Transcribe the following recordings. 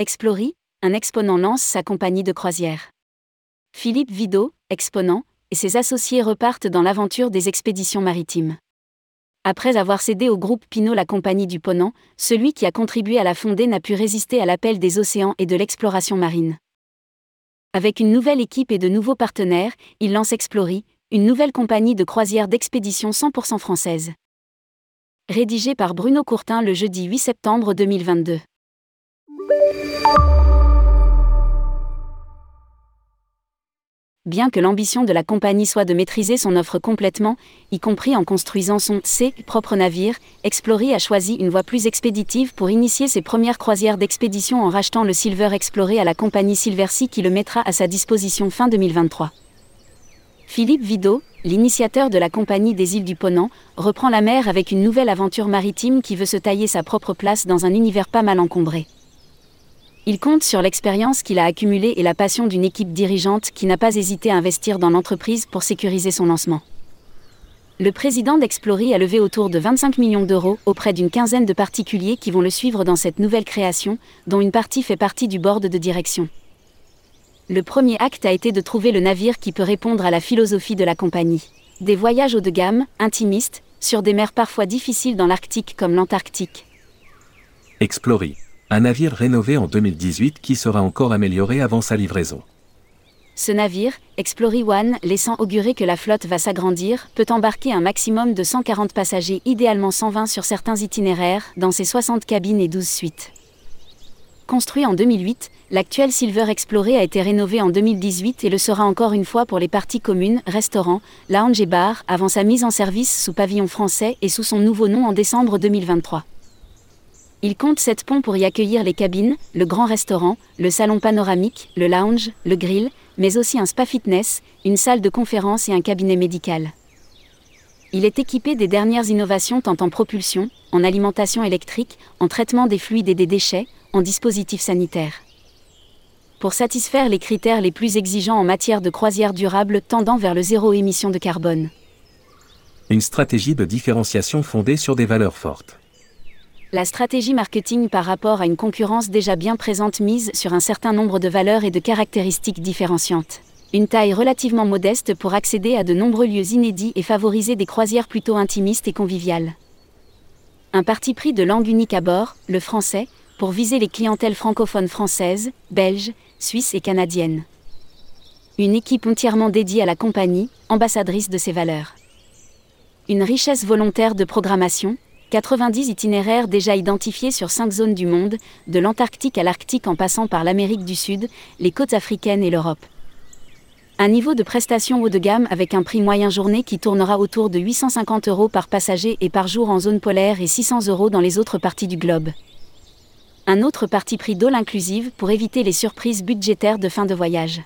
Explory, un exponent lance sa compagnie de croisière. Philippe Vidot, exponent, et ses associés repartent dans l'aventure des expéditions maritimes. Après avoir cédé au groupe Pinot la compagnie du Ponant, celui qui a contribué à la fonder n'a pu résister à l'appel des océans et de l'exploration marine. Avec une nouvelle équipe et de nouveaux partenaires, il lance Explory, une nouvelle compagnie de croisière d'expédition 100% française. Rédigé par Bruno Courtin le jeudi 8 septembre 2022. Bien que l'ambition de la compagnie soit de maîtriser son offre complètement, y compris en construisant son C propre navire, Explory a choisi une voie plus expéditive pour initier ses premières croisières d'expédition en rachetant le Silver Explorer à la compagnie Silversea qui le mettra à sa disposition fin 2023. Philippe Vidot, l'initiateur de la compagnie des îles du Ponant, reprend la mer avec une nouvelle aventure maritime qui veut se tailler sa propre place dans un univers pas mal encombré. Il compte sur l'expérience qu'il a accumulée et la passion d'une équipe dirigeante qui n'a pas hésité à investir dans l'entreprise pour sécuriser son lancement. Le président d'Explory a levé autour de 25 millions d'euros auprès d'une quinzaine de particuliers qui vont le suivre dans cette nouvelle création, dont une partie fait partie du board de direction. Le premier acte a été de trouver le navire qui peut répondre à la philosophie de la compagnie. Des voyages haut de gamme, intimistes, sur des mers parfois difficiles dans l'Arctique comme l'Antarctique. Explory un navire rénové en 2018 qui sera encore amélioré avant sa livraison. Ce navire, Explory One, laissant augurer que la flotte va s'agrandir, peut embarquer un maximum de 140 passagers, idéalement 120 sur certains itinéraires, dans ses 60 cabines et 12 suites. Construit en 2008, l'actuel Silver Explorer a été rénové en 2018 et le sera encore une fois pour les parties communes, restaurants, lounge et bar, avant sa mise en service sous pavillon français et sous son nouveau nom en décembre 2023. Il compte sept ponts pour y accueillir les cabines, le grand restaurant, le salon panoramique, le lounge, le grill, mais aussi un spa fitness, une salle de conférence et un cabinet médical. Il est équipé des dernières innovations tant en propulsion, en alimentation électrique, en traitement des fluides et des déchets, en dispositifs sanitaires. Pour satisfaire les critères les plus exigeants en matière de croisière durable tendant vers le zéro émission de carbone. Une stratégie de différenciation fondée sur des valeurs fortes la stratégie marketing par rapport à une concurrence déjà bien présente mise sur un certain nombre de valeurs et de caractéristiques différenciantes. Une taille relativement modeste pour accéder à de nombreux lieux inédits et favoriser des croisières plutôt intimistes et conviviales. Un parti pris de langue unique à bord, le français, pour viser les clientèles francophones françaises, belges, suisses et canadiennes. Une équipe entièrement dédiée à la compagnie, ambassadrice de ces valeurs. Une richesse volontaire de programmation, 90 itinéraires déjà identifiés sur 5 zones du monde, de l'Antarctique à l'Arctique en passant par l'Amérique du Sud, les côtes africaines et l'Europe. Un niveau de prestation haut de gamme avec un prix moyen journée qui tournera autour de 850 euros par passager et par jour en zone polaire et 600 euros dans les autres parties du globe. Un autre parti prix d'all inclusive pour éviter les surprises budgétaires de fin de voyage.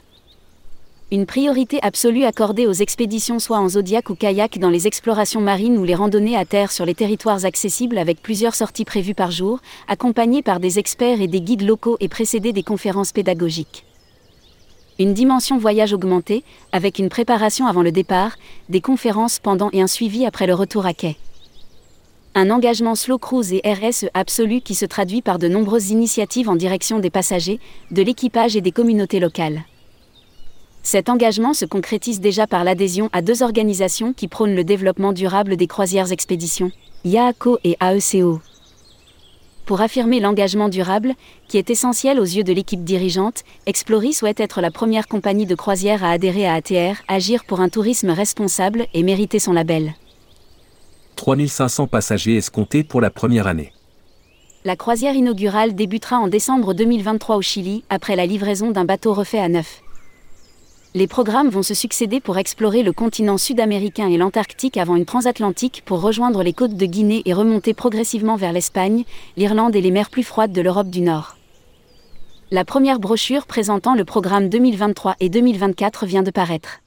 Une priorité absolue accordée aux expéditions soit en zodiac ou kayak dans les explorations marines ou les randonnées à terre sur les territoires accessibles avec plusieurs sorties prévues par jour, accompagnées par des experts et des guides locaux et précédées des conférences pédagogiques. Une dimension voyage augmentée, avec une préparation avant le départ, des conférences pendant et un suivi après le retour à quai. Un engagement slow cruise et RSE absolu qui se traduit par de nombreuses initiatives en direction des passagers, de l'équipage et des communautés locales. Cet engagement se concrétise déjà par l'adhésion à deux organisations qui prônent le développement durable des croisières expéditions, IAACO et AECO. Pour affirmer l'engagement durable, qui est essentiel aux yeux de l'équipe dirigeante, Explory souhaite être la première compagnie de croisière à adhérer à ATR, agir pour un tourisme responsable et mériter son label. 3500 passagers escomptés pour la première année. La croisière inaugurale débutera en décembre 2023 au Chili, après la livraison d'un bateau refait à neuf les programmes vont se succéder pour explorer le continent sud-américain et l'Antarctique avant une transatlantique pour rejoindre les côtes de Guinée et remonter progressivement vers l'Espagne, l'Irlande et les mers plus froides de l'Europe du Nord. La première brochure présentant le programme 2023 et 2024 vient de paraître.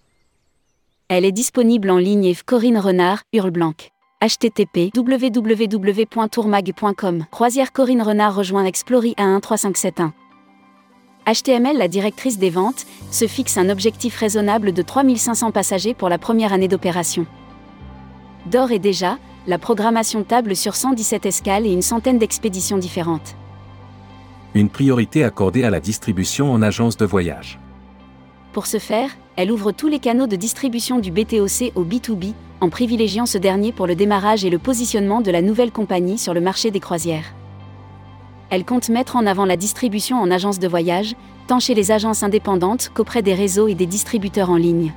Elle est disponible en ligne et Corinne Renard, http www.tourmag.com Croisière Corinne Renard rejoint Explory A13571. HTML, la directrice des ventes, se fixe un objectif raisonnable de 3500 passagers pour la première année d'opération. D'or et déjà, la programmation table sur 117 escales et une centaine d'expéditions différentes. Une priorité accordée à la distribution en agence de voyage. Pour ce faire, elle ouvre tous les canaux de distribution du BTOC au B2B, en privilégiant ce dernier pour le démarrage et le positionnement de la nouvelle compagnie sur le marché des croisières. Elle compte mettre en avant la distribution en agence de voyage, tant chez les agences indépendantes qu'auprès des réseaux et des distributeurs en ligne.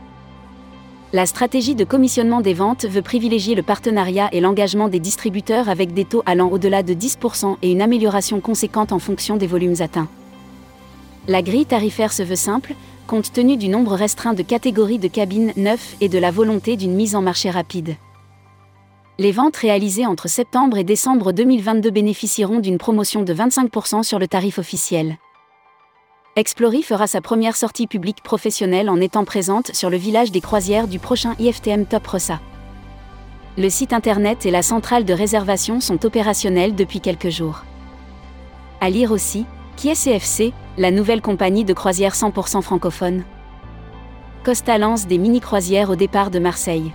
La stratégie de commissionnement des ventes veut privilégier le partenariat et l'engagement des distributeurs avec des taux allant au-delà de 10% et une amélioration conséquente en fonction des volumes atteints. La grille tarifaire se veut simple, compte tenu du nombre restreint de catégories de cabines neuves et de la volonté d'une mise en marché rapide. Les ventes réalisées entre septembre et décembre 2022 bénéficieront d'une promotion de 25% sur le tarif officiel. Explory fera sa première sortie publique professionnelle en étant présente sur le village des croisières du prochain IFTM Top Rossa. Le site internet et la centrale de réservation sont opérationnels depuis quelques jours. À lire aussi, qui est CFC, la nouvelle compagnie de croisière 100% francophone? Costa lance des mini-croisières au départ de Marseille.